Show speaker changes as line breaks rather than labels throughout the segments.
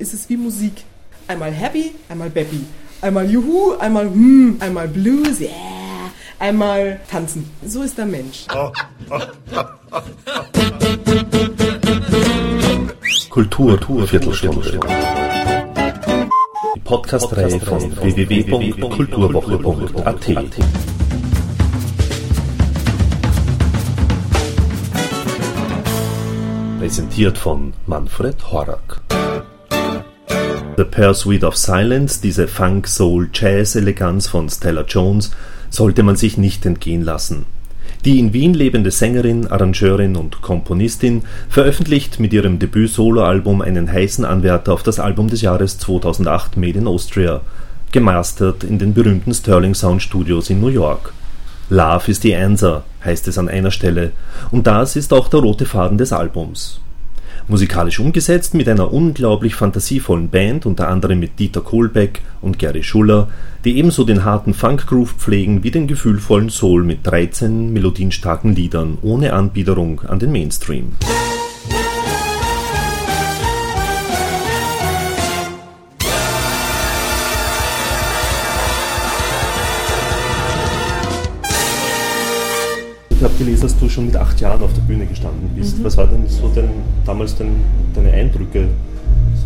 ist es wie Musik. Einmal happy, einmal baby. Einmal Juhu, einmal hm, einmal Blues, yeah, einmal tanzen. So ist der Mensch.
Kultur, Kultur Viertelstunde. Die Podcast-Reihe von www.kulturwoche.at. Präsentiert von Manfred Horak. The Pursuit of Silence, diese Funk-Soul-Jazz-Eleganz von Stella Jones, sollte man sich nicht entgehen lassen. Die in Wien lebende Sängerin, Arrangeurin und Komponistin veröffentlicht mit ihrem Debüt-Soloalbum einen heißen Anwärter auf das Album des Jahres 2008 Made in Austria, gemastert in den berühmten Sterling Sound Studios in New York. Love is the answer, heißt es an einer Stelle, und das ist auch der rote Faden des Albums. Musikalisch umgesetzt mit einer unglaublich fantasievollen Band, unter anderem mit Dieter Kohlbeck und Gary Schuller, die ebenso den harten Funk-Groove pflegen wie den gefühlvollen Soul mit 13 melodienstarken Liedern ohne Anbiederung an den Mainstream. Gelesen, dass du schon mit acht Jahren auf der Bühne gestanden bist. Mhm. Was war denn so dein, damals dein, deine Eindrücke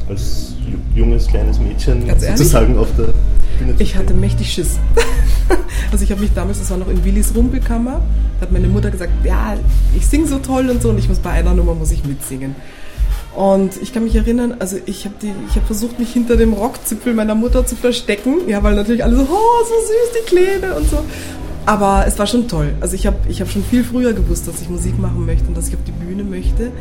als junges, kleines Mädchen sozusagen auf der
Bühne zu Ich hatte mächtig Schiss. also ich habe mich damals, das war noch in Willis Rumpelkammer, da hat meine Mutter gesagt, ja, ich singe so toll und so und ich muss bei einer Nummer muss ich mitsingen. Und ich kann mich erinnern, also ich habe hab versucht, mich hinter dem Rockzipfel meiner Mutter zu verstecken. Ja, weil natürlich alle so, oh, so süß, die Kleine und so. Aber es war schon toll. Also ich habe ich hab schon viel früher gewusst, dass ich Musik machen möchte und dass ich auf die Bühne möchte.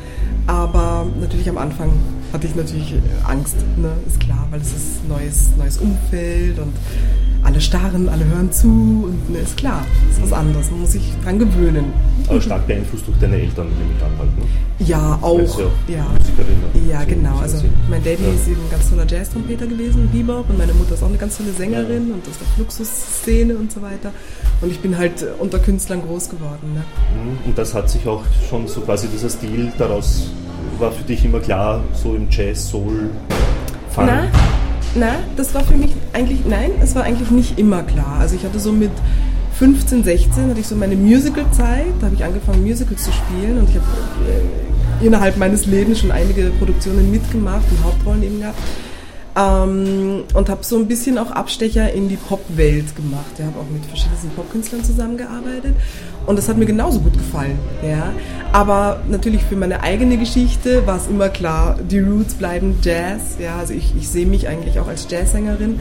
Aber natürlich am Anfang hatte ich natürlich Angst, ne? ist klar, weil es ist neues, neues Umfeld und alle starren, alle hören zu und ne, ist klar, ist was anderes, man muss sich dran gewöhnen.
Aber stark beeinflusst durch deine Eltern, nehme ich an, halt, ne?
Ja, auch. Ja, ja. Musikerin. Ja, genau. Also mein Daddy ja. ist eben ein ganz toller Jazz-Trompeter gewesen, Bebop, und meine Mutter ist auch eine ganz tolle Sängerin ja. und aus der Fluxus-Szene und so weiter. Und ich bin halt unter Künstlern groß geworden. Ne?
Mhm. Und das hat sich auch schon so quasi dieser Stil daraus war für dich immer klar, so im Jazz, Soul,
Fun? Na, na, das war für mich eigentlich, nein, es war eigentlich nicht immer klar. Also ich hatte so mit 15, 16 hatte ich so meine Musical-Zeit, da habe ich angefangen Musicals zu spielen und ich habe äh, innerhalb meines Lebens schon einige Produktionen mitgemacht und Hauptrollen eben gehabt. Ähm, und habe so ein bisschen auch Abstecher in die Popwelt gemacht. Ich habe auch mit verschiedenen Popkünstlern zusammengearbeitet und das hat mir genauso gut gefallen. Ja. Aber natürlich für meine eigene Geschichte war es immer klar, die Roots bleiben Jazz. Ja. Also ich, ich sehe mich eigentlich auch als Jazzsängerin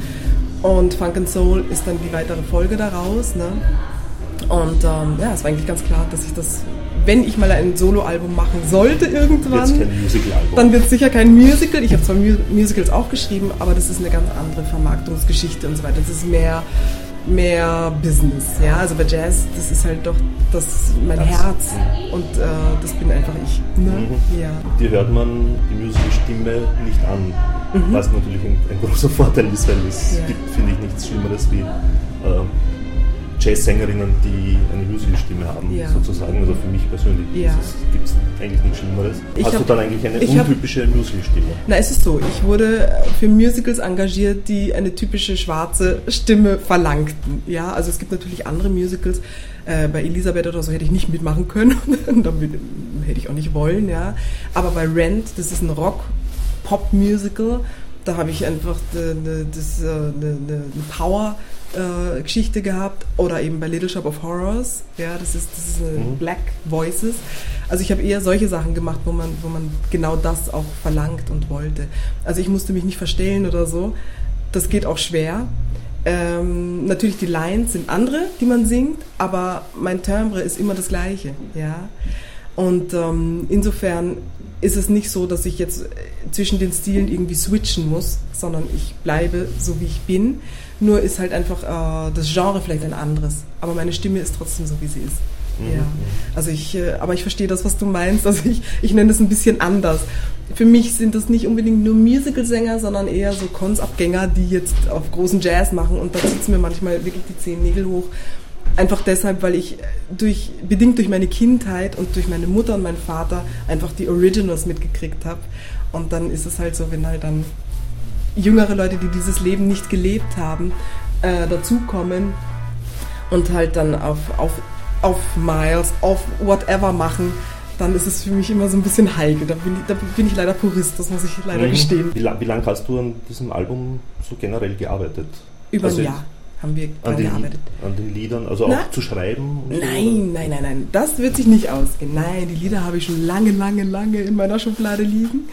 und Funk and Soul ist dann die weitere Folge daraus. Ne? Und ähm, ja, es war eigentlich ganz klar, dass ich das wenn ich mal ein Soloalbum machen sollte irgendwann, dann wird es sicher kein Musical. Ich habe zwar Musicals auch geschrieben, aber das ist eine ganz andere Vermarktungsgeschichte und so weiter. Das ist mehr mehr Business, ja. Also bei Jazz, das ist halt doch das mein das. Herz und äh, das bin einfach ich. Ne?
Mhm. Ja. Die hört man die Musical-Stimme nicht an, mhm. was natürlich ein, ein, großer Vorteil ist, weil es ja. gibt, finde ich, nichts Schlimmeres wie äh, Jazzsängerinnen, die eine Musicalstimme haben, ja. sozusagen. Also für mich persönlich ja. gibt es eigentlich nichts Schlimmeres. Ich Hast hab, du dann eigentlich eine untypische Musicalstimme?
Na, es ist so. Ich wurde für Musicals engagiert, die eine typische schwarze Stimme verlangten. Ja, also es gibt natürlich andere Musicals. Äh, bei Elisabeth oder so hätte ich nicht mitmachen können. Damit hätte ich auch nicht wollen, ja. Aber bei Rent, das ist ein Rock-Pop-Musical, da habe ich einfach eine, das, eine, eine Power äh, Geschichte gehabt oder eben bei Little Shop of Horrors, ja, das ist, das ist mhm. Black Voices. Also ich habe eher solche Sachen gemacht, wo man, wo man genau das auch verlangt und wollte. Also ich musste mich nicht verstellen oder so. Das geht auch schwer. Ähm, natürlich die Lines sind andere, die man singt, aber mein Timbre ist immer das gleiche, ja. Und ähm, insofern ist es nicht so, dass ich jetzt zwischen den Stilen irgendwie switchen muss, sondern ich bleibe so, wie ich bin. Nur ist halt einfach äh, das Genre vielleicht ein anderes. Aber meine Stimme ist trotzdem so, wie sie ist. Mhm. Ja. Also ich, äh, aber ich verstehe das, was du meinst. Also ich, ich nenne das ein bisschen anders. Für mich sind das nicht unbedingt nur Musicalsänger, sondern eher so Konsabgänger, die jetzt auf großen Jazz machen und da sitzen mir manchmal wirklich die zehn Nägel hoch. Einfach deshalb, weil ich durch, bedingt durch meine Kindheit und durch meine Mutter und meinen Vater einfach die Originals mitgekriegt habe. Und dann ist es halt so, wenn halt dann jüngere Leute, die dieses Leben nicht gelebt haben, äh, dazukommen und halt dann auf, auf, auf Miles, auf whatever machen, dann ist es für mich immer so ein bisschen heikel. Da bin ich, da bin ich leider Purist, das muss ich leider mhm. gestehen.
Wie, lang, wie lange hast du an diesem Album so generell gearbeitet?
Über also ein Jahr haben wir
an den, gearbeitet. An den Liedern, also Na? auch zu schreiben?
Nein, nein, nein, nein. Das wird sich nicht ausgehen. Nein, die Lieder habe ich schon lange, lange, lange in meiner Schublade liegen.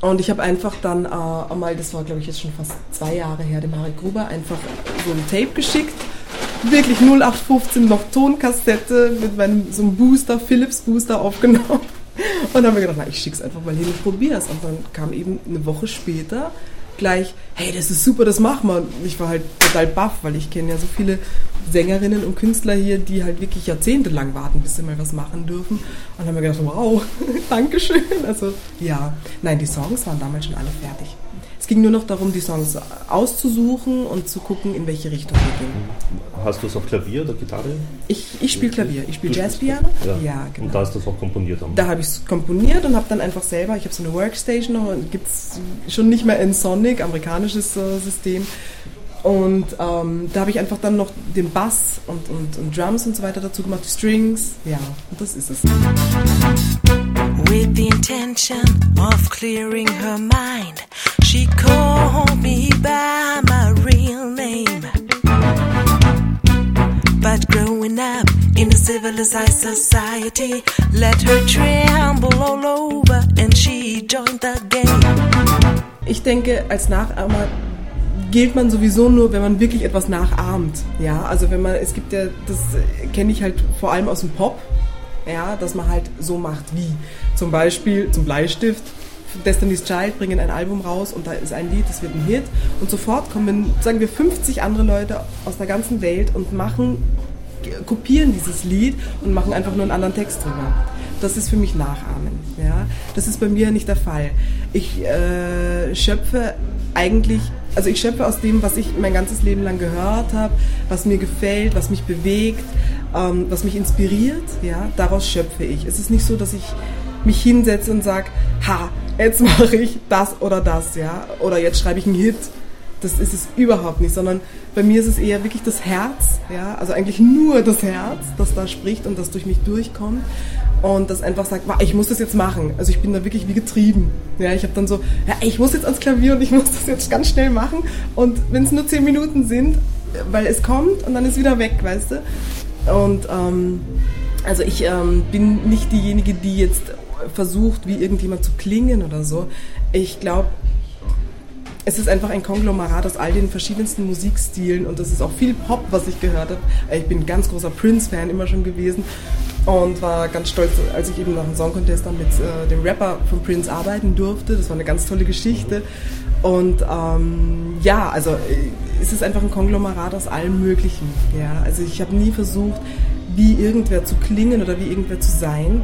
Und ich habe einfach dann äh, einmal, das war glaube ich jetzt schon fast zwei Jahre her, dem Harry Gruber einfach so ein Tape geschickt. Wirklich 0815 noch Tonkassette mit meinem so einem Booster, Philips Booster aufgenommen. Und dann habe ich gedacht, na, ich schick's einfach mal hin und probier's. Und dann kam eben eine Woche später gleich, hey, das ist super, das machen wir. Ich war halt total baff, weil ich kenne ja so viele Sängerinnen und Künstler hier, die halt wirklich jahrzehntelang warten, bis sie mal was machen dürfen. Und dann haben wir gedacht, wow, Dankeschön. Also ja, nein, die Songs waren damals schon alle fertig ging nur noch darum, die Songs auszusuchen und zu gucken, in welche Richtung wir gehen.
Hast du es auf Klavier oder Gitarre?
Ich, ich spiele Klavier. Ich spiele Jazzpiano.
Ja. ja, genau. Und da hast du es auch komponiert?
Haben. Da habe ich es komponiert und habe dann einfach selber, ich habe so eine Workstation gibt es schon nicht mehr in Sonic, amerikanisches äh, System. Und ähm, da habe ich einfach dann noch den Bass und, und, und Drums und so weiter dazu gemacht, Strings. Ja, und das ist es. With the intention of clearing her mind, she called me by my real name. But growing up in a civilized society let her tremble all over and she joined the game. Ich denke, als Nachahmer gilt man sowieso nur, wenn man wirklich etwas nachahmt. Ja, also wenn man, es gibt ja, das kenne ich halt vor allem aus dem Pop, ja, dass man halt so macht wie zum Beispiel zum Bleistift. Destiny's Child bringen ein Album raus und da ist ein Lied, das wird ein Hit und sofort kommen, sagen wir, 50 andere Leute aus der ganzen Welt und machen, kopieren dieses Lied und machen einfach nur einen anderen Text drüber. Das ist für mich Nachahmen. Ja? Das ist bei mir nicht der Fall. Ich äh, schöpfe eigentlich, also ich schöpfe aus dem, was ich mein ganzes Leben lang gehört habe, was mir gefällt, was mich bewegt, ähm, was mich inspiriert, ja, daraus schöpfe ich. Es ist nicht so, dass ich mich hinsetze und sage, ha, jetzt mache ich das oder das, ja, oder jetzt schreibe ich einen Hit. Das ist es überhaupt nicht, sondern bei mir ist es eher wirklich das Herz, ja, also eigentlich nur das Herz, das da spricht und das durch mich durchkommt und das einfach sagt, ich muss das jetzt machen. Also ich bin da wirklich wie getrieben. Ja, ich habe dann so, ja, ich muss jetzt ans Klavier und ich muss das jetzt ganz schnell machen und wenn es nur zehn Minuten sind, weil es kommt und dann ist wieder weg, weißt du? Und ähm, also ich ähm, bin nicht diejenige, die jetzt versucht, wie irgendjemand zu klingen oder so. Ich glaube, es ist einfach ein Konglomerat aus all den verschiedensten Musikstilen und das ist auch viel Pop, was ich gehört habe. Ich bin ein ganz großer Prince-Fan immer schon gewesen und war ganz stolz, als ich eben nach dem Song Contest dann mit äh, dem Rapper von Prince arbeiten durfte. Das war eine ganz tolle Geschichte. Und ähm, ja, also äh, es ist einfach ein Konglomerat aus allem Möglichen. Ja? Also ich habe nie versucht, wie irgendwer zu klingen oder wie irgendwer zu sein,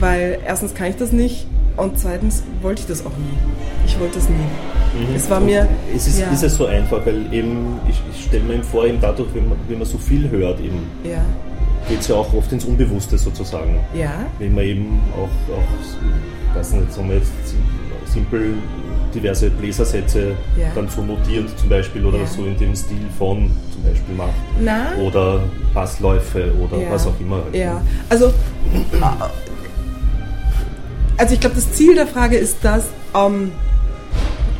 weil erstens kann ich das nicht und zweitens wollte ich das auch nie. Ich wollte das nie. Mhm. Es war mir.
Es ist, ja. ist es so einfach, weil eben, ich, ich stelle mir eben vor, eben dadurch, wenn man, wenn man so viel hört, eben. Ja geht es ja auch oft ins Unbewusste sozusagen.
Ja.
Wenn man eben auch, auch weiß nicht, sagen wir jetzt simpel diverse Bläsersätze ja. dann so notiert zum Beispiel oder ja. so in dem Stil von zum Beispiel macht.
Na?
Oder Bassläufe oder ja. was auch immer.
Ja, also, also ich glaube, das Ziel der Frage ist das, ähm,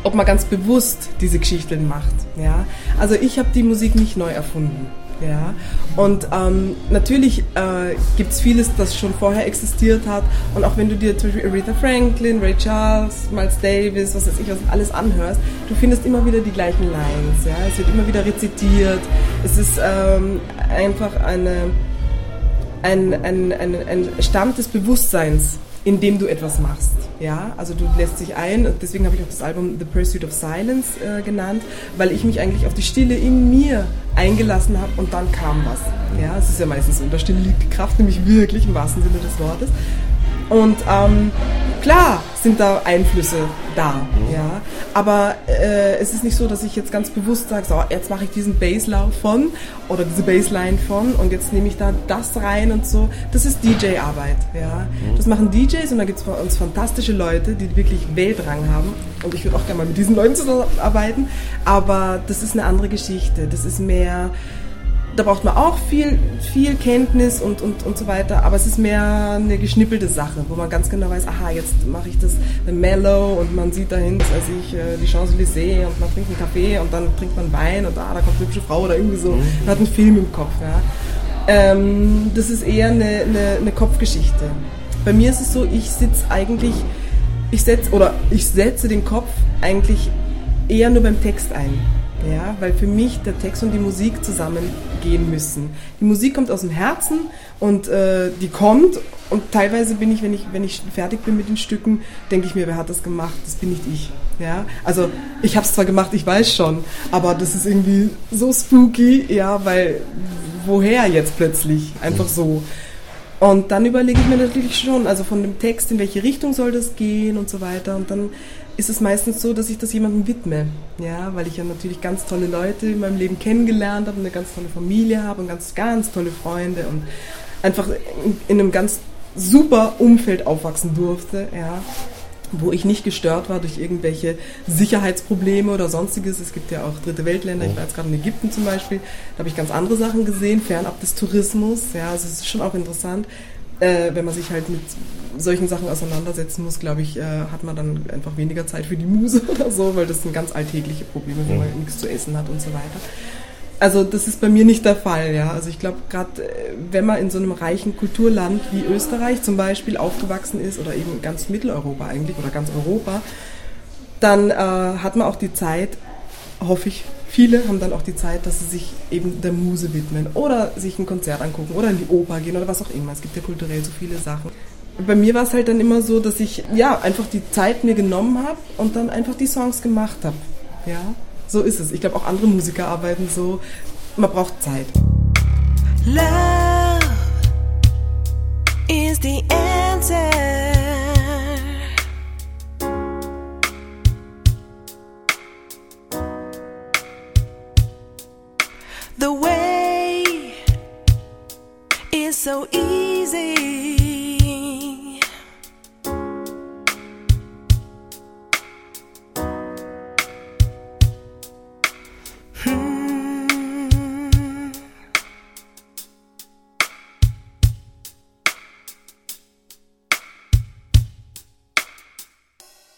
ob man ganz bewusst diese Geschichten macht. Ja? Also ich habe die Musik nicht neu erfunden. Ja, und ähm, natürlich äh, gibt es vieles, das schon vorher existiert hat. Und auch wenn du dir zum Beispiel Aretha Franklin, Ray Charles, Miles Davis, was weiß ich, was alles anhörst, du findest immer wieder die gleichen Lines. Ja? Es wird immer wieder rezitiert. Es ist ähm, einfach eine, ein, ein, ein, ein Stand des Bewusstseins, in dem du etwas machst. Ja, also du lässt dich ein, deswegen habe ich auch das Album The Pursuit of Silence äh, genannt, weil ich mich eigentlich auf die Stille in mir eingelassen habe und dann kam was. Ja, es ist ja meistens so, in der Stille liegt die Kraft, nämlich wirklich im wahrsten Sinne des Wortes. Und ähm, Klar sind da Einflüsse da, mhm. ja. Aber äh, es ist nicht so, dass ich jetzt ganz bewusst sage, so, jetzt mache ich diesen Basslauf von oder diese Bassline von und jetzt nehme ich da das rein und so. Das ist DJ-Arbeit, ja. Mhm. Das machen DJs und da gibt es bei uns fantastische Leute, die wirklich Weltrang haben. Und ich würde auch gerne mal mit diesen Leuten zusammenarbeiten. Aber das ist eine andere Geschichte. Das ist mehr da braucht man auch viel, viel Kenntnis und, und, und so weiter, aber es ist mehr eine geschnippelte Sache, wo man ganz genau weiß, aha, jetzt mache ich das mellow und man sieht dahin, als ich äh, die Champs-Élysées und man trinkt einen Kaffee und dann trinkt man Wein und ah, da kommt eine hübsche Frau oder irgendwie so. Mhm. Man hat einen Film im Kopf. Ja. Ähm, das ist eher eine, eine, eine Kopfgeschichte. Bei mir ist es so, ich sitze eigentlich, ich setze oder ich setze den Kopf eigentlich eher nur beim Text ein. Ja, weil für mich der Text und die Musik zusammengehen müssen. Die Musik kommt aus dem Herzen und äh, die kommt und teilweise bin ich, wenn ich, wenn ich fertig bin mit den Stücken, denke ich mir, wer hat das gemacht? Das bin nicht ich. Ja, also ich habe es zwar gemacht, ich weiß schon, aber das ist irgendwie so spooky, ja, weil woher jetzt plötzlich? Einfach so. Und dann überlege ich mir natürlich schon, also von dem Text, in welche Richtung soll das gehen und so weiter. Und dann ist es meistens so, dass ich das jemandem widme. Ja, weil ich ja natürlich ganz tolle Leute in meinem Leben kennengelernt habe, eine ganz tolle Familie habe und ganz, ganz tolle Freunde und einfach in, in einem ganz super Umfeld aufwachsen durfte, ja, wo ich nicht gestört war durch irgendwelche Sicherheitsprobleme oder sonstiges. Es gibt ja auch dritte Weltländer, ich war jetzt gerade in Ägypten zum Beispiel, da habe ich ganz andere Sachen gesehen, fernab des Tourismus. Ja, also es ist schon auch interessant, äh, wenn man sich halt mit solchen Sachen auseinandersetzen muss, glaube ich, äh, hat man dann einfach weniger Zeit für die Muse oder so, weil das sind ganz alltägliche Probleme, wenn man nichts zu essen hat und so weiter. Also das ist bei mir nicht der Fall, ja. Also ich glaube, gerade äh, wenn man in so einem reichen Kulturland wie Österreich zum Beispiel aufgewachsen ist oder eben ganz Mitteleuropa eigentlich oder ganz Europa, dann äh, hat man auch die Zeit, hoffe ich, viele haben dann auch die Zeit, dass sie sich eben der Muse widmen oder sich ein Konzert angucken oder in die Oper gehen oder was auch immer. Es gibt ja kulturell so viele Sachen. Bei mir war es halt dann immer so, dass ich ja einfach die Zeit mir genommen habe und dann einfach die Songs gemacht habe. Ja, so ist es. Ich glaube auch andere Musiker arbeiten so. Man braucht Zeit. Love is the answer. Easy. Hmm.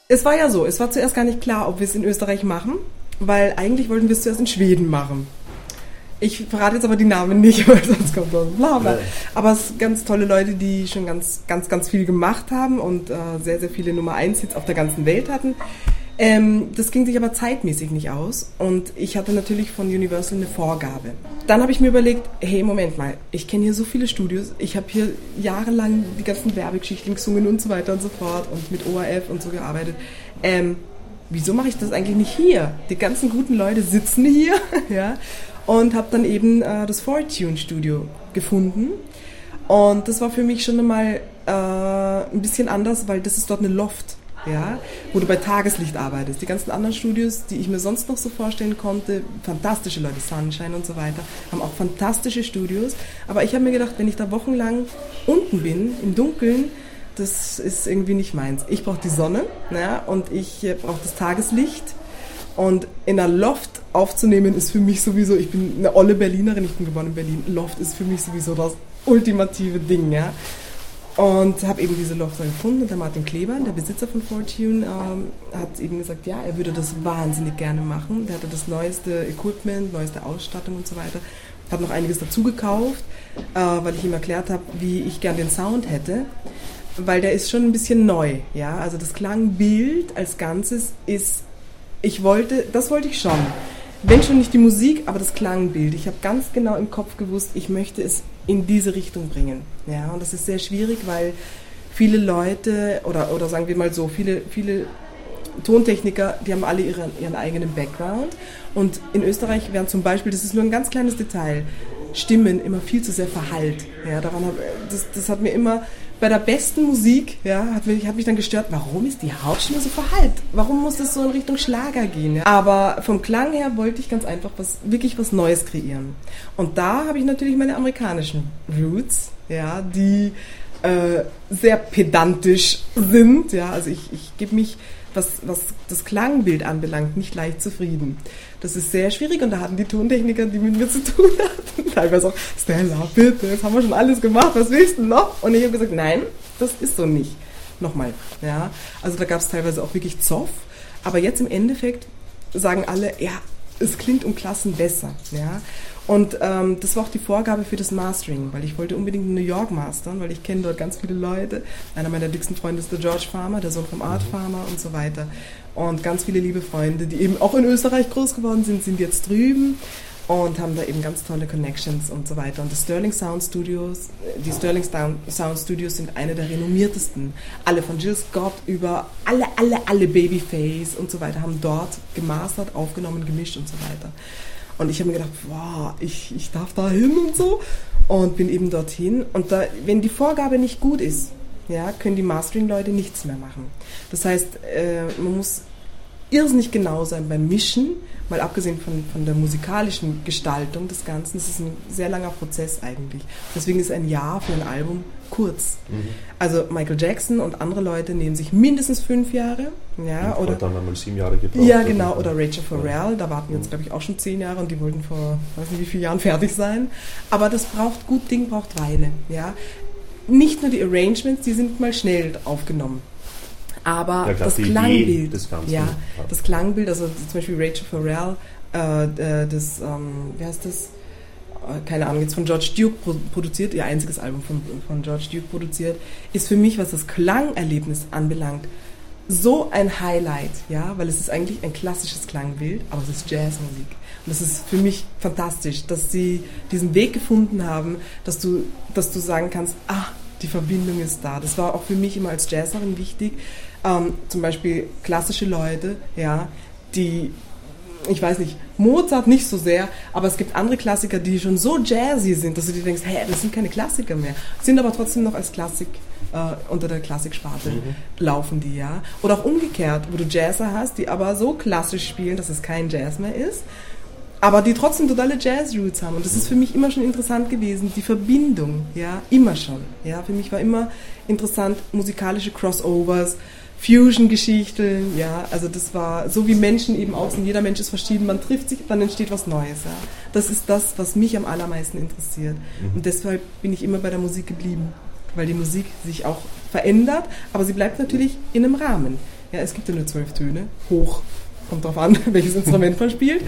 Es war ja so, es war zuerst gar nicht klar, ob wir es in Österreich machen, weil eigentlich wollten wir es zuerst in Schweden machen. Ich verrate jetzt aber die Namen nicht, weil sonst kommt so bla bla. Aber es sind ganz tolle Leute, die schon ganz, ganz, ganz viel gemacht haben und äh, sehr, sehr viele Nummer 1 Hits auf der ganzen Welt hatten. Ähm, das ging sich aber zeitmäßig nicht aus und ich hatte natürlich von Universal eine Vorgabe. Dann habe ich mir überlegt, hey, Moment mal, ich kenne hier so viele Studios, ich habe hier jahrelang die ganzen Werbegeschichten gesungen und so weiter und so fort und mit ORF und so gearbeitet. Ähm, wieso mache ich das eigentlich nicht hier? Die ganzen guten Leute sitzen hier, ja, und habe dann eben äh, das Fortune Studio gefunden. Und das war für mich schon einmal äh, ein bisschen anders, weil das ist dort eine Loft, ja, wo du bei Tageslicht arbeitest. Die ganzen anderen Studios, die ich mir sonst noch so vorstellen konnte, fantastische Leute, Sunshine und so weiter, haben auch fantastische Studios. Aber ich habe mir gedacht, wenn ich da wochenlang unten bin, im Dunkeln, das ist irgendwie nicht meins. Ich brauche die Sonne ja, und ich äh, brauche das Tageslicht und in einer Loft aufzunehmen ist für mich sowieso, ich bin eine olle Berlinerin, ich bin geboren in Berlin. Loft ist für mich sowieso das ultimative Ding, ja. Und habe eben diese Loft gefunden und der Martin Kleber, der Besitzer von Fortune, ähm, hat eben gesagt, ja, er würde das wahnsinnig gerne machen. Der hatte das neueste Equipment, neueste Ausstattung und so weiter. Hat noch einiges dazu gekauft, äh, weil ich ihm erklärt habe, wie ich gern den Sound hätte. Weil der ist schon ein bisschen neu, ja. Also das Klangbild als Ganzes ist ich wollte, das wollte ich schon. Wenn schon nicht die Musik, aber das Klangbild. Ich habe ganz genau im Kopf gewusst, ich möchte es in diese Richtung bringen. Ja, und das ist sehr schwierig, weil viele Leute, oder, oder sagen wir mal so, viele, viele Tontechniker, die haben alle ihren, ihren eigenen Background. Und in Österreich werden zum Beispiel, das ist nur ein ganz kleines Detail, Stimmen immer viel zu sehr verhallt. Ja, daran hab, das, das hat mir immer bei der besten Musik, ja, hat mich, hat mich dann gestört, warum ist die Hauptstimme so verhallt? Warum muss das so in Richtung Schlager gehen? Ja? Aber vom Klang her wollte ich ganz einfach was, wirklich was Neues kreieren. Und da habe ich natürlich meine amerikanischen Roots, ja, die äh, sehr pedantisch sind, ja, also ich, ich gebe mich was, was das Klangbild anbelangt, nicht leicht zufrieden. Das ist sehr schwierig und da hatten die Tontechniker, die mit mir zu tun hatten, teilweise auch, Stella, bitte, das haben wir schon alles gemacht, was willst du noch? Und ich habe gesagt, nein, das ist so nicht. Nochmal, ja. Also da gab es teilweise auch wirklich Zoff, aber jetzt im Endeffekt sagen alle, ja, es klingt um Klassen besser, ja. Und ähm, das war auch die Vorgabe für das Mastering, weil ich wollte unbedingt in New York mastern, weil ich kenne dort ganz viele Leute. Einer meiner dicksten Freunde ist der George Farmer, der Sohn vom Art mhm. Farmer und so weiter. Und ganz viele liebe Freunde, die eben auch in Österreich groß geworden sind, sind jetzt drüben und haben da eben ganz tolle Connections und so weiter. Und die Sterling Sound Studios, die Sterling Sound Studios sind eine der renommiertesten. Alle von Jill Scott über alle, alle, alle Babyface und so weiter haben dort gemastert, aufgenommen, gemischt und so weiter. Und ich habe mir gedacht, wow, ich, ich darf da hin und so. Und bin eben dorthin. Und da, wenn die Vorgabe nicht gut ist, ja, können die Mastering-Leute nichts mehr machen. Das heißt, äh, man muss irrsinnig genau sein beim Mischen, mal abgesehen von, von der musikalischen Gestaltung des Ganzen. Es ist ein sehr langer Prozess eigentlich. Deswegen ist ein Jahr für ein Album kurz. Mhm. Also Michael Jackson und andere Leute nehmen sich mindestens fünf Jahre. Ja,
oder dann wir sieben Jahre gebraucht.
Ja, genau. Oder Rachel Farrell, da warten jetzt, glaube ich, auch schon zehn Jahre und die wollten vor, weiß nicht wie vielen Jahren fertig sein. Aber das braucht, gut Ding braucht Weile. Ja. Nicht nur die Arrangements, die sind mal schnell aufgenommen. Aber ja, klar, das Klangbild, das, ja, das Klangbild, also zum Beispiel Rachel Farrell, äh, das, ähm, wie heißt das? Keine Ahnung, jetzt von George Duke produziert, ihr einziges Album von, von George Duke produziert, ist für mich, was das Klangerlebnis anbelangt, so ein Highlight, ja, weil es ist eigentlich ein klassisches Klangbild, aber es ist Jazzmusik. Und das ist für mich fantastisch, dass sie diesen Weg gefunden haben, dass du, dass du sagen kannst, ah, die Verbindung ist da. Das war auch für mich immer als Jazzerin wichtig. Ähm, zum Beispiel klassische Leute, ja, die ich weiß nicht, Mozart nicht so sehr, aber es gibt andere Klassiker, die schon so jazzy sind, dass du dir denkst, hä, das sind keine Klassiker mehr, sind aber trotzdem noch als Klassik äh, unter der Klassiksparte mhm. laufen die, ja. Oder auch umgekehrt, wo du Jazzer hast, die aber so klassisch spielen, dass es kein Jazz mehr ist, aber die trotzdem totale Jazz-Roots haben. Und das ist für mich immer schon interessant gewesen, die Verbindung, ja, immer schon. Ja, für mich war immer interessant, musikalische Crossovers, Fusion-Geschichten, ja, also das war so wie Menschen eben auch sind. Jeder Mensch ist verschieden, man trifft sich, dann entsteht was Neues. Ja. Das ist das, was mich am allermeisten interessiert. Mhm. Und deshalb bin ich immer bei der Musik geblieben, weil die Musik sich auch verändert, aber sie bleibt natürlich in einem Rahmen. Ja, es gibt ja nur zwölf Töne, hoch, kommt drauf an, welches Instrument man spielt. Mhm.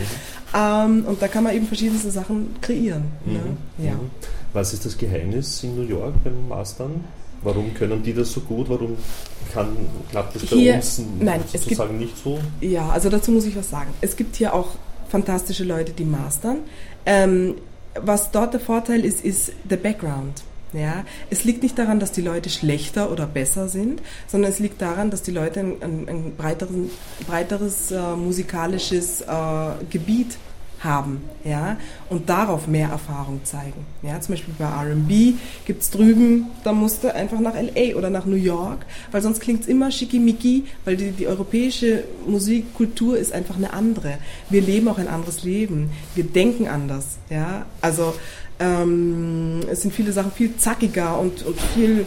Ähm, und da kann man eben verschiedenste Sachen kreieren. Ne?
Ja. Mhm. Was ist das Geheimnis in New York beim Mastern? Warum können die das so gut? Warum kann, klappt das bei hier, uns
nein,
sozusagen
gibt,
nicht so?
Ja, also dazu muss ich was sagen. Es gibt hier auch fantastische Leute, die mastern. Ähm, was dort der Vorteil ist, ist der Background. Ja, es liegt nicht daran, dass die Leute schlechter oder besser sind, sondern es liegt daran, dass die Leute ein, ein, breiteres, breiteres äh, musikalisches äh, Gebiet haben, ja, und darauf mehr Erfahrung zeigen. Ja, zum Beispiel bei R&B gibt es drüben, da musst du einfach nach L.A. oder nach New York, weil sonst klingt es immer schickimicki, weil die, die europäische Musikkultur ist einfach eine andere. Wir leben auch ein anderes Leben, wir denken anders, ja, also ähm, es sind viele Sachen viel zackiger und, und viel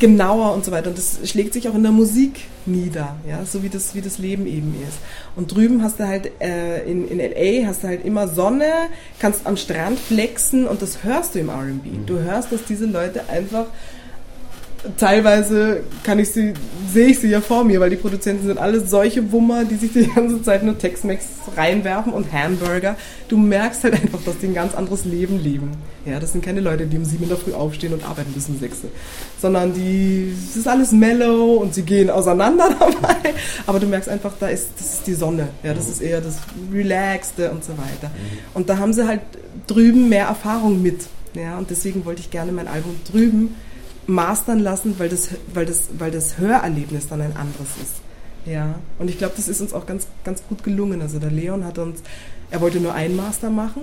genauer und so weiter. Und das schlägt sich auch in der Musik nieder, ja, so wie das, wie das Leben eben ist. Und drüben hast du halt, äh, in, in LA hast du halt immer Sonne, kannst am Strand flexen und das hörst du im RB. Du hörst, dass diese Leute einfach teilweise kann ich sie, sehe ich sie ja vor mir, weil die Produzenten sind alle solche Wummer, die sich die ganze Zeit nur Tex-Mex reinwerfen und Hamburger. Du merkst halt einfach, dass die ein ganz anderes Leben leben. Ja, das sind keine Leute, die um sieben in der Früh aufstehen und arbeiten bis um sechs. Sondern die, es ist alles mellow und sie gehen auseinander dabei. Aber du merkst einfach, da ist, das ist die Sonne. Ja, das ist eher das Relaxte und so weiter. Und da haben sie halt drüben mehr Erfahrung mit. Ja, und deswegen wollte ich gerne mein Album drüben mastern lassen, weil das, weil das, weil das Hörerlebnis dann ein anderes ist. Ja, und ich glaube, das ist uns auch ganz, ganz gut gelungen. Also der Leon hat uns, er wollte nur einen Master machen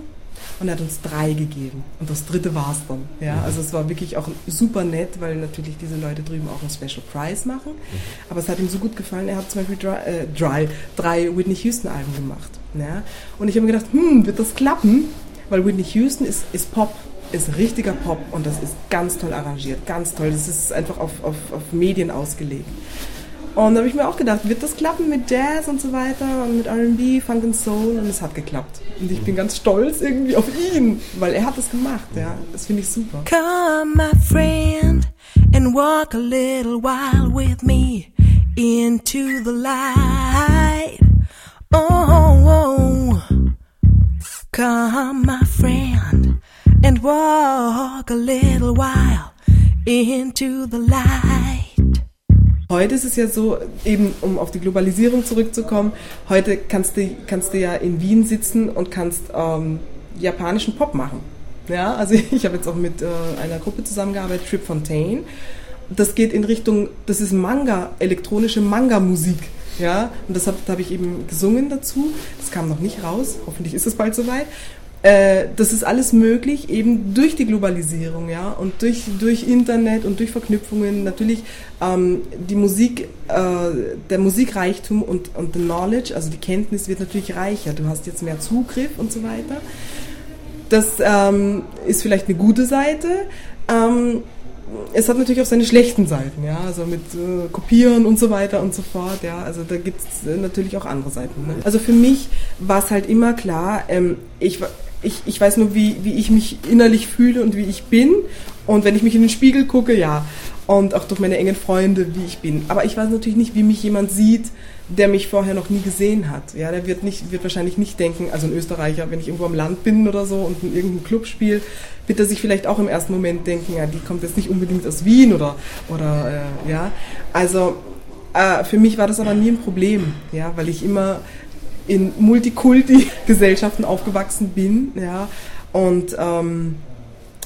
Und er hat uns drei gegeben. Und das dritte war es dann. Ja, mhm. also es war wirklich auch super nett, weil natürlich diese Leute drüben auch einen Special Prize machen. Mhm. Aber es hat ihm so gut gefallen. Er hat zum Beispiel Dry, äh, Dry drei Whitney Houston Alben gemacht. Ja? Und ich habe mir gedacht, hm, wird das klappen? Weil Whitney Houston ist, ist Pop ist richtiger Pop und das ist ganz toll arrangiert, ganz toll. Das ist einfach auf, auf, auf Medien ausgelegt. Und da habe ich mir auch gedacht, wird das klappen mit Jazz und so weiter und mit RB, Funk and Soul und es hat geklappt. Und ich bin ganz stolz irgendwie auf ihn, weil er hat das gemacht, ja. Das finde ich super. Come my friend and walk a little while with me into the light. Oh, oh. come my and walk a little while into the light. Heute ist es ja so, eben um auf die Globalisierung zurückzukommen, heute kannst du, kannst du ja in Wien sitzen und kannst ähm, japanischen Pop machen. Ja, also ich habe jetzt auch mit äh, einer Gruppe zusammengearbeitet, Trip Fontaine. Das geht in Richtung, das ist Manga, elektronische Manga-Musik. Ja, und das habe hab ich eben gesungen dazu. Das kam noch nicht raus. Hoffentlich ist es bald soweit. Äh, das ist alles möglich, eben durch die Globalisierung, ja, und durch, durch Internet und durch Verknüpfungen. Natürlich ähm, die Musik, äh, der Musikreichtum und, und the Knowledge, also die Kenntnis wird natürlich reicher. Du hast jetzt mehr Zugriff und so weiter. Das ähm, ist vielleicht eine gute Seite. Ähm, es hat natürlich auch seine schlechten Seiten, ja, also mit äh, Kopieren und so weiter und so fort, ja, also da gibt es äh, natürlich auch andere Seiten. Ne? Also für mich war es halt immer klar, ähm, ich, ich, ich weiß nur, wie, wie ich mich innerlich fühle und wie ich bin und wenn ich mich in den Spiegel gucke, ja, und auch durch meine engen Freunde, wie ich bin. Aber ich weiß natürlich nicht, wie mich jemand sieht, der mich vorher noch nie gesehen hat. Ja, der wird, nicht, wird wahrscheinlich nicht denken, also ein Österreicher, wenn ich irgendwo am Land bin oder so und in irgendeinem Club spiele, wird er sich vielleicht auch im ersten Moment denken, ja, die kommt jetzt nicht unbedingt aus Wien oder, oder äh, ja. Also äh, für mich war das aber nie ein Problem, ja, weil ich immer in Multikulti-Gesellschaften aufgewachsen bin, ja, und ähm,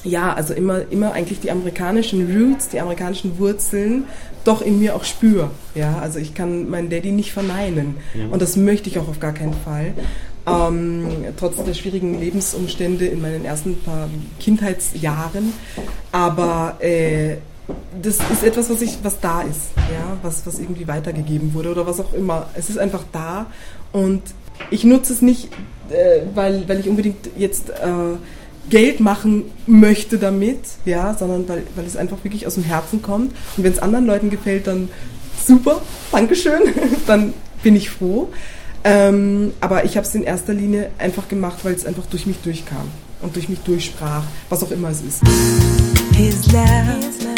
ja, also immer, immer eigentlich die amerikanischen Roots, die amerikanischen Wurzeln doch in mir auch spüre. Ja, also ich kann meinen Daddy nicht verneinen. Ja. Und das möchte ich auch auf gar keinen Fall. Ähm, trotz der schwierigen Lebensumstände in meinen ersten paar Kindheitsjahren. Aber äh, das ist etwas, was, ich, was da ist, ja, was, was irgendwie weitergegeben wurde oder was auch immer. Es ist einfach da und ich nutze es nicht, äh, weil, weil ich unbedingt jetzt äh, Geld machen möchte damit, ja, sondern weil, weil es einfach wirklich aus dem Herzen kommt. Und wenn es anderen Leuten gefällt, dann super, Dankeschön, dann bin ich froh. Ähm, aber ich habe es in erster Linie einfach gemacht, weil es einfach durch mich durchkam und durch mich durchsprach, was auch immer es ist. His love,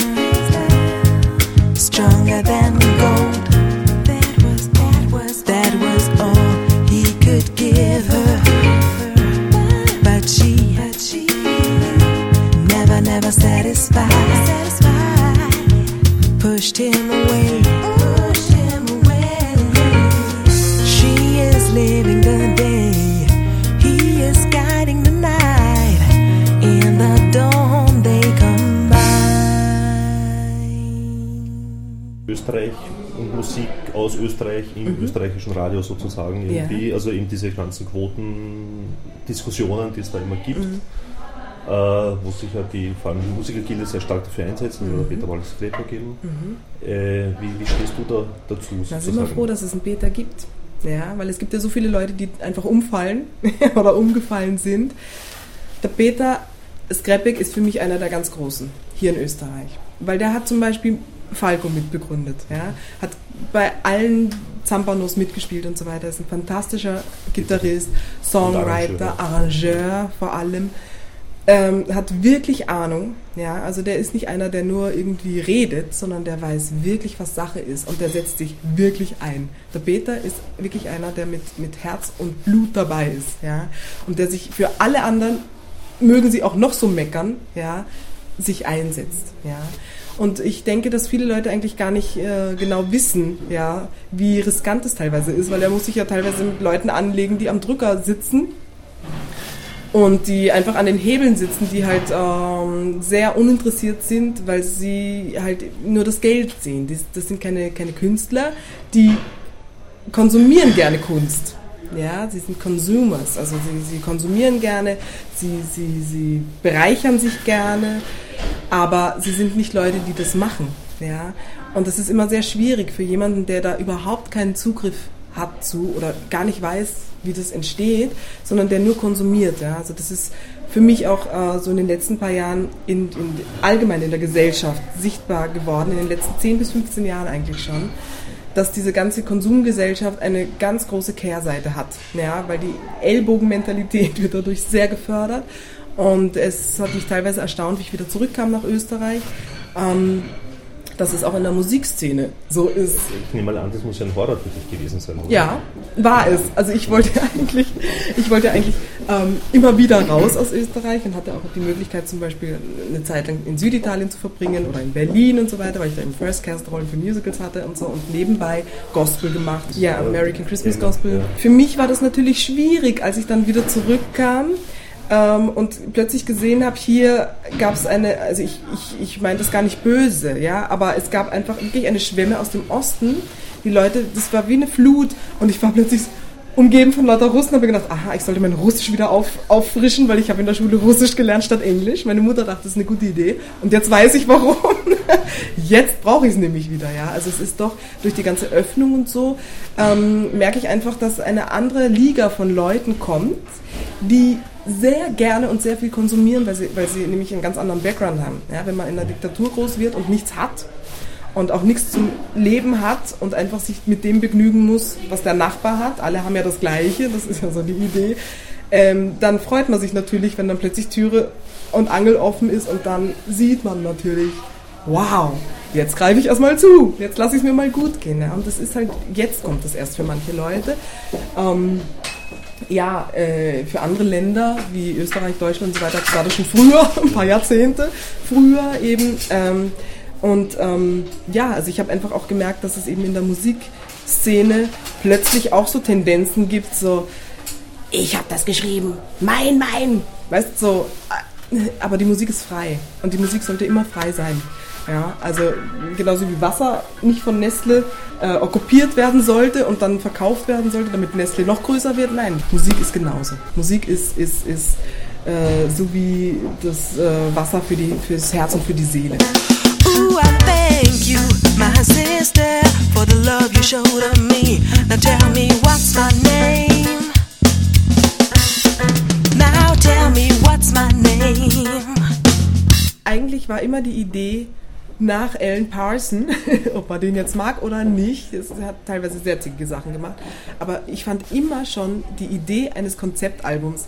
stronger than gold. That was, that was, that was all he could give her. But she never never satisfied satisfied. Pushed him away.
Österreich und Musik aus Österreich im mhm. österreichischen Radio sozusagen irgendwie, ja. also eben diese ganzen Quotendiskussionen, die es da immer gibt. Mhm äh, wo sich ja die, vor allem die Musikergilde sehr stark dafür einsetzen, mhm. oder Peter Wallis Kleber geben. Mhm. Äh, wie, wie, stehst du da dazu?
Da sind wir froh, dass es einen Peter gibt. Ja, weil es gibt ja so viele Leute, die einfach umfallen oder umgefallen sind. Der Peter Skrepek ist für mich einer der ganz Großen hier in Österreich. Weil der hat zum Beispiel Falco mitbegründet. Ja? Hat bei allen Zampanos mitgespielt und so weiter. Ist ein fantastischer Gitarrist, Songwriter, Arrangeur vor allem ähm, hat wirklich Ahnung. Ja, also der ist nicht einer, der nur irgendwie redet, sondern der weiß wirklich, was Sache ist und der setzt sich wirklich ein. Der Peter ist wirklich einer, der mit, mit Herz und Blut dabei ist. Ja, und der sich für alle anderen, mögen sie auch noch so meckern, ja, sich einsetzt. Ja. Und ich denke, dass viele Leute eigentlich gar nicht äh, genau wissen, ja, wie riskant es teilweise ist, weil er muss sich ja teilweise mit Leuten anlegen, die am Drücker sitzen und die einfach an den Hebeln sitzen, die halt ähm, sehr uninteressiert sind, weil sie halt nur das Geld sehen. Das, das sind keine, keine Künstler, die konsumieren gerne Kunst. Ja, sie sind Consumers, also sie, sie konsumieren gerne, sie, sie, sie bereichern sich gerne, aber sie sind nicht Leute, die das machen. Ja? Und das ist immer sehr schwierig für jemanden, der da überhaupt keinen Zugriff hat zu oder gar nicht weiß, wie das entsteht, sondern der nur konsumiert. Ja? Also das ist für mich auch äh, so in den letzten paar Jahren in, in, allgemein in der Gesellschaft sichtbar geworden, in den letzten 10 bis 15 Jahren eigentlich schon, dass diese ganze Konsumgesellschaft eine ganz große Kehrseite hat. Ja? Weil die Ellbogenmentalität wird dadurch sehr gefördert. Und es hat mich teilweise erstaunt, wie ich wieder zurückkam nach Österreich. Ähm, dass es auch in der Musikszene so ist.
Ich nehme mal an, das muss ja ein Horror für dich gewesen sein, oder?
Ja, war es. Also ich wollte eigentlich, ich wollte eigentlich ähm, immer wieder raus aus Österreich und hatte auch die Möglichkeit zum Beispiel eine Zeit lang in Süditalien zu verbringen oder in Berlin und so weiter, weil ich da im First Cast Rollen für Musicals hatte und so und nebenbei Gospel gemacht. Ja, American Christmas Gospel. Für mich war das natürlich schwierig, als ich dann wieder zurückkam ähm, und plötzlich gesehen habe, hier gab es eine, also ich, ich, ich meine das gar nicht böse, ja, aber es gab einfach wirklich eine Schwemme aus dem Osten. Die Leute, das war wie eine Flut und ich war plötzlich umgeben von lauter Russen habe gedacht, aha, ich sollte mein Russisch wieder auf, auffrischen, weil ich habe in der Schule Russisch gelernt statt Englisch. Meine Mutter dachte, das ist eine gute Idee und jetzt weiß ich warum. jetzt brauche ich es nämlich wieder, ja. Also es ist doch durch die ganze Öffnung und so ähm, merke ich einfach, dass eine andere Liga von Leuten kommt, die sehr gerne und sehr viel konsumieren, weil sie, weil sie nämlich einen ganz anderen Background haben. Ja, wenn man in einer Diktatur groß wird und nichts hat und auch nichts zum Leben hat und einfach sich mit dem begnügen muss, was der Nachbar hat, alle haben ja das Gleiche, das ist ja so die Idee, ähm, dann freut man sich natürlich, wenn dann plötzlich Türe und Angel offen ist und dann sieht man natürlich, wow, jetzt greife ich erstmal zu, jetzt lasse ich es mir mal gut gehen. Ja? Und das ist halt, jetzt kommt das erst für manche Leute. Ähm, ja, äh, für andere Länder wie Österreich, Deutschland und so weiter das schon früher, ein paar Jahrzehnte früher eben. Ähm, und ähm, ja, also ich habe einfach auch gemerkt, dass es eben in der Musikszene plötzlich auch so Tendenzen gibt, so ich habe das geschrieben, mein, mein, weißt du, so, äh, aber die Musik ist frei und die Musik sollte immer frei sein. Ja, also genauso wie Wasser nicht von Nestle äh, okkupiert werden sollte und dann verkauft werden sollte, damit Nestle noch größer wird. Nein, Musik ist genauso. Musik ist, ist, ist äh, so wie das äh, Wasser für die, fürs Herz und für die Seele. Ooh, I thank you, my sister, for the love you showed to me. Now tell me what's my name. Now tell me what's my name. Eigentlich war immer die Idee, nach Alan Parson, ob man den jetzt mag oder nicht. Es hat teilweise sehr zickige Sachen gemacht. Aber ich fand immer schon die Idee eines Konzeptalbums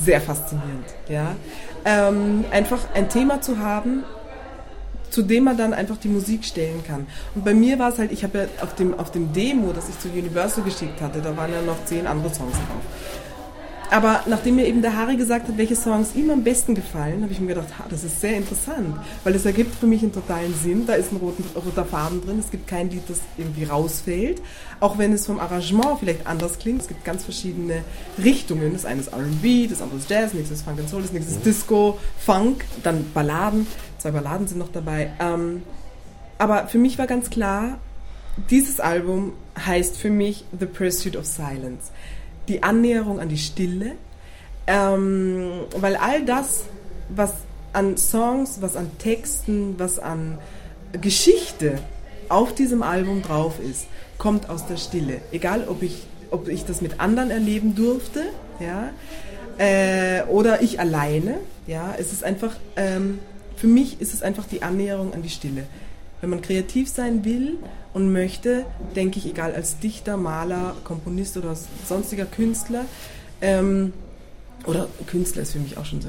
sehr faszinierend. Ja? Ähm, einfach ein Thema zu haben, zu dem man dann einfach die Musik stellen kann. Und bei mir war es halt, ich habe ja auf dem, auf dem Demo, das ich zu Universal geschickt hatte, da waren ja noch zehn andere Songs drauf. Aber nachdem mir eben der Harry gesagt hat, welche Songs ihm am besten gefallen, habe ich mir gedacht, ha, das ist sehr interessant, weil es ergibt für mich einen totalen Sinn. Da ist ein roten, roter Faden drin. Es gibt kein Lied, das irgendwie rausfällt. Auch wenn es vom Arrangement vielleicht anders klingt. Es gibt ganz verschiedene Richtungen. Das eine ist R&B, das andere ist Jazz, nächstes ist Funk and Soul, das nächste ist Disco, Funk, dann Balladen. Zwei Balladen sind noch dabei. Ähm, aber für mich war ganz klar, dieses Album heißt für mich The Pursuit of Silence die Annäherung an die Stille, ähm, weil all das, was an Songs, was an Texten, was an Geschichte auf diesem Album drauf ist, kommt aus der Stille. Egal, ob ich, ob ich das mit anderen erleben durfte, ja, äh, oder ich alleine, ja, es ist einfach, ähm, für mich ist es einfach die Annäherung an die Stille. Wenn man kreativ sein will und möchte, denke ich, egal als Dichter, Maler, Komponist oder sonstiger Künstler, ähm, oder Künstler ist für mich auch schon so,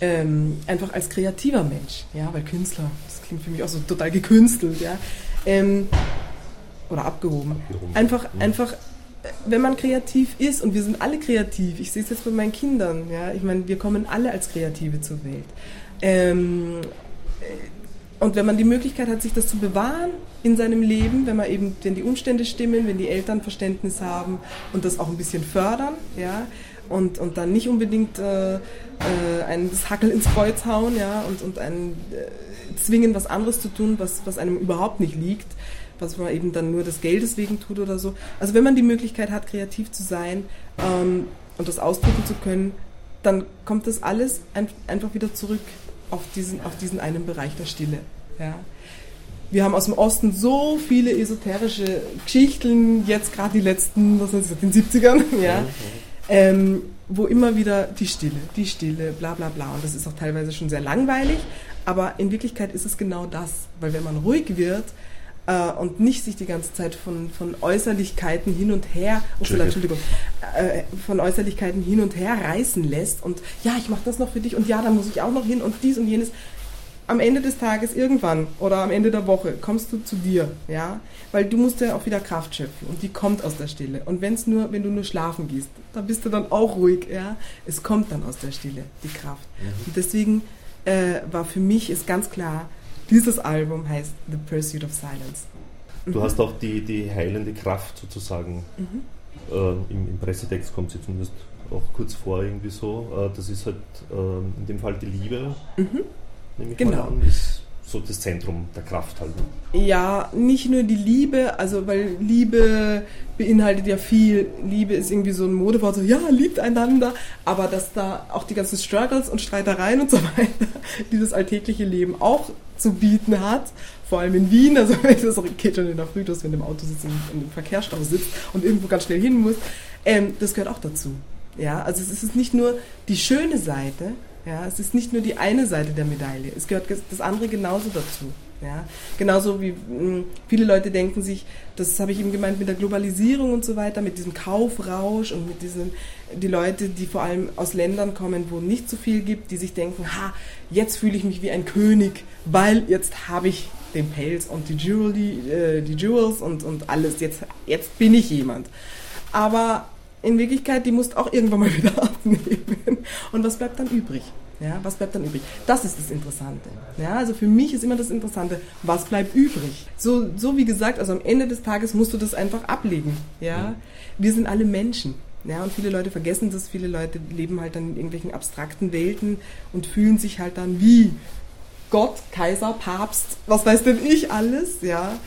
ähm, einfach als kreativer Mensch, ja, weil Künstler, das klingt für mich auch so total gekünstelt, ja, ähm, oder abgehoben. abgehoben. Einfach, mhm. einfach, wenn man kreativ ist und wir sind alle kreativ, ich sehe es jetzt bei meinen Kindern, ja, ich meine, wir kommen alle als Kreative zur Welt. Ähm, und wenn man die Möglichkeit hat, sich das zu bewahren in seinem Leben, wenn man eben, wenn die Umstände stimmen, wenn die Eltern Verständnis haben und das auch ein bisschen fördern, ja, und, und dann nicht unbedingt äh, äh, einen das Hackel ins Kreuz hauen, ja, und, und einen äh, zwingen, was anderes zu tun, was, was einem überhaupt nicht liegt, was man eben dann nur des Geldes wegen tut oder so. Also wenn man die Möglichkeit hat, kreativ zu sein ähm, und das ausdrücken zu können, dann kommt das alles ein, einfach wieder zurück auf diesen, auf diesen einen Bereich der Stille. Ja. Wir haben aus dem Osten so viele esoterische Geschichten, jetzt gerade die letzten, was weiß ich, den 70ern, ja, ähm, wo immer wieder die Stille, die Stille, bla bla bla. Und das ist auch teilweise schon sehr langweilig, aber in Wirklichkeit ist es genau das, weil wenn man ruhig wird, äh, und nicht sich die ganze Zeit von, von Äußerlichkeiten hin und her, Ursula, Entschuldigung, äh, von Äußerlichkeiten hin und her reißen lässt und ja, ich mache das noch für dich und ja, dann muss ich auch noch hin und dies und jenes am Ende des Tages irgendwann oder am Ende der Woche kommst du zu dir, ja, weil du musst ja auch wieder Kraft schöpfen und die kommt aus der Stille. Und wenn es nur, wenn du nur schlafen gehst, dann bist du dann auch ruhig, ja. Es kommt dann aus der Stille die Kraft. Mhm. Und deswegen äh, war für mich ist ganz klar, dieses Album heißt The Pursuit of Silence.
Mhm. Du hast auch die, die heilende Kraft sozusagen. Mhm. Äh, im, Im Pressetext kommt sie zumindest auch kurz vor irgendwie so. Äh, das ist halt äh, in dem Fall die Liebe. Mhm nehme ich genau. mal an, ist so das Zentrum der Kraft halt.
Ja, nicht nur die Liebe, also weil Liebe beinhaltet ja viel. Liebe ist irgendwie so ein Modewort, so ja, liebt einander, aber dass da auch die ganzen Struggles und Streitereien und so weiter, dieses alltägliche Leben auch zu bieten hat, vor allem in Wien, also wenn das geht schon in der Früh, dass wenn du im Auto sitzt und im Verkehrsstau sitzt und irgendwo ganz schnell hin musst, ähm, das gehört auch dazu. Ja, also es ist nicht nur die schöne Seite, ja, es ist nicht nur die eine Seite der Medaille, es gehört das andere genauso dazu. Ja, genauso wie mh, hm, viele Leute denken sich, das habe ich eben gemeint mit der Globalisierung und so weiter, mit diesem Kaufrausch und mit diesen, die Leute, die vor allem aus Ländern kommen, wo nicht so viel gibt, die sich denken, ha, jetzt fühle ich mich wie ein König, weil jetzt habe ich den Pelz und die, Jewelry, äh, die Jewels und, und alles, jetzt, jetzt bin ich jemand. Aber in Wirklichkeit, die musst auch irgendwann mal wieder abnehmen. Und was bleibt dann übrig? Ja, was bleibt dann übrig? Das ist das Interessante. Ja, also für mich ist immer das Interessante, was bleibt übrig? So, so wie gesagt, also am Ende des Tages musst du das einfach ablegen. Ja, wir sind alle Menschen. Ja, und viele Leute vergessen das, viele Leute leben halt dann in irgendwelchen abstrakten Welten und fühlen sich halt dann wie Gott, Kaiser, Papst, was weiß denn ich alles, ja.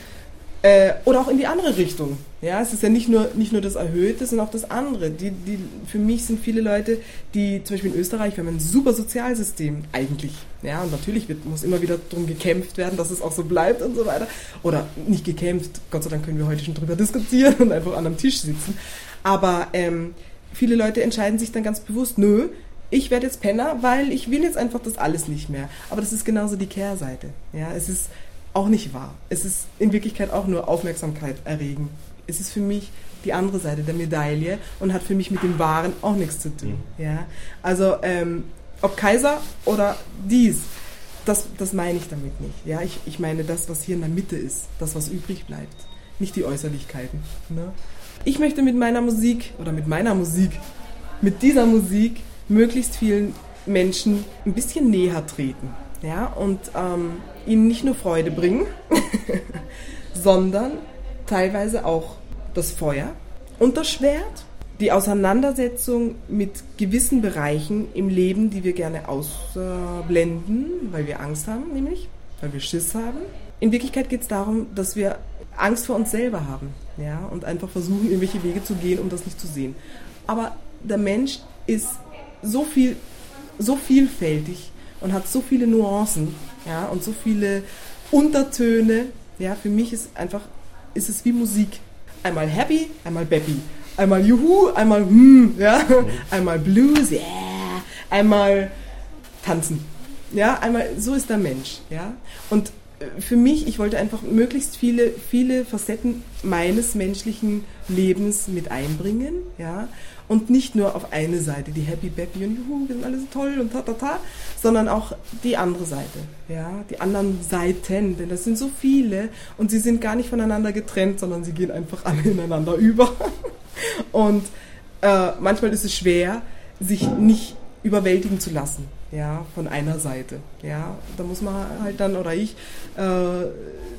Äh, oder auch in die andere Richtung. Ja, es ist ja nicht nur, nicht nur das Erhöhte, sondern auch das andere. Die, die, für mich sind viele Leute, die zum Beispiel in Österreich, wir haben ein super Sozialsystem eigentlich. Ja, und natürlich wird, muss immer wieder darum gekämpft werden, dass es auch so bleibt und so weiter. Oder nicht gekämpft, Gott sei Dank können wir heute schon drüber diskutieren und einfach an einem Tisch sitzen. Aber ähm, viele Leute entscheiden sich dann ganz bewusst, nö, ich werde jetzt Penner, weil ich will jetzt einfach das alles nicht mehr. Aber das ist genauso die Kehrseite. Ja, es ist auch nicht wahr. Es ist in Wirklichkeit auch nur Aufmerksamkeit erregen. Es ist für mich die andere Seite der Medaille und hat für mich mit dem Wahren auch nichts zu tun. Mhm. Ja? Also ähm, ob Kaiser oder dies, das, das meine ich damit nicht. Ja? Ich, ich meine das, was hier in der Mitte ist, das, was übrig bleibt, nicht die Äußerlichkeiten. Ne? Ich möchte mit meiner Musik oder mit meiner Musik, mit dieser Musik möglichst vielen Menschen ein bisschen näher treten ja, und ähm, ihnen nicht nur Freude bringen, sondern teilweise auch das Feuer und das Schwert, die Auseinandersetzung mit gewissen Bereichen im Leben, die wir gerne ausblenden, weil wir Angst haben, nämlich, weil wir Schiss haben. In Wirklichkeit geht es darum, dass wir Angst vor uns selber haben ja, und einfach versuchen, irgendwelche Wege zu gehen, um das nicht zu sehen. Aber der Mensch ist so viel, so vielfältig und hat so viele Nuancen ja, und so viele Untertöne. Ja, für mich ist einfach, ist es wie Musik. Einmal happy, einmal bappy. Einmal juhu, einmal hm, ja, einmal Blues, yeah, einmal tanzen. Ja, einmal, so ist der Mensch, ja. Und äh, für mich, ich wollte einfach möglichst viele, viele Facetten meines menschlichen Lebens mit einbringen, ja. Und nicht nur auf eine Seite, die Happy Bappy und Juhu, wir sind alle so toll und ta ta ta, sondern auch die andere Seite, ja, die anderen Seiten, denn das sind so viele und sie sind gar nicht voneinander getrennt, sondern sie gehen einfach alle ineinander über. Und äh, manchmal ist es schwer, sich nicht überwältigen zu lassen, ja, von einer Seite, ja. Da muss man halt dann, oder ich, äh,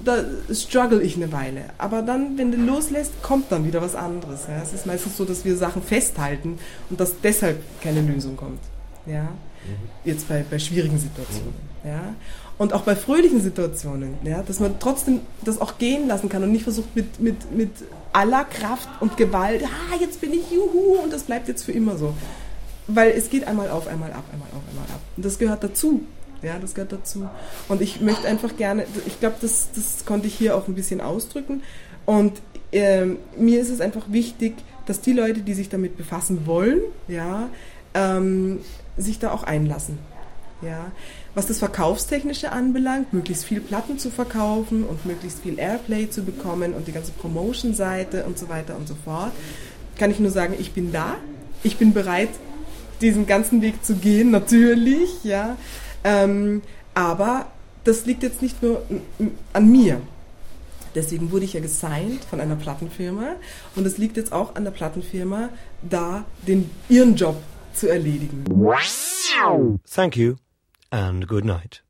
da struggle ich eine Weile. Aber dann, wenn du loslässt, kommt dann wieder was anderes. Ja. Es ist meistens so, dass wir Sachen festhalten und dass deshalb keine Lösung kommt. Ja. Mhm. Jetzt bei, bei schwierigen Situationen. Mhm. Ja. Und auch bei fröhlichen Situationen, ja, dass man trotzdem das auch gehen lassen kann und nicht versucht mit, mit, mit aller Kraft und Gewalt, ah, jetzt bin ich juhu und das bleibt jetzt für immer so. Weil es geht einmal auf, einmal ab, einmal auf, einmal ab. Und das gehört dazu. Ja, das gehört dazu. Und ich möchte einfach gerne, ich glaube, das, das konnte ich hier auch ein bisschen ausdrücken. Und ähm, mir ist es einfach wichtig, dass die Leute, die sich damit befassen wollen, ja, ähm, sich da auch einlassen. Ja. Was das Verkaufstechnische anbelangt, möglichst viel Platten zu verkaufen und möglichst viel Airplay zu bekommen und die ganze Promotion-Seite und so weiter und so fort, kann ich nur sagen, ich bin da. Ich bin bereit, diesen ganzen Weg zu gehen, natürlich, ja. Ähm, aber das liegt jetzt nicht nur an mir. Deswegen wurde ich ja gesigned von einer Plattenfirma und es liegt jetzt auch an der Plattenfirma, da den, ihren Job zu erledigen.
Thank you and good night.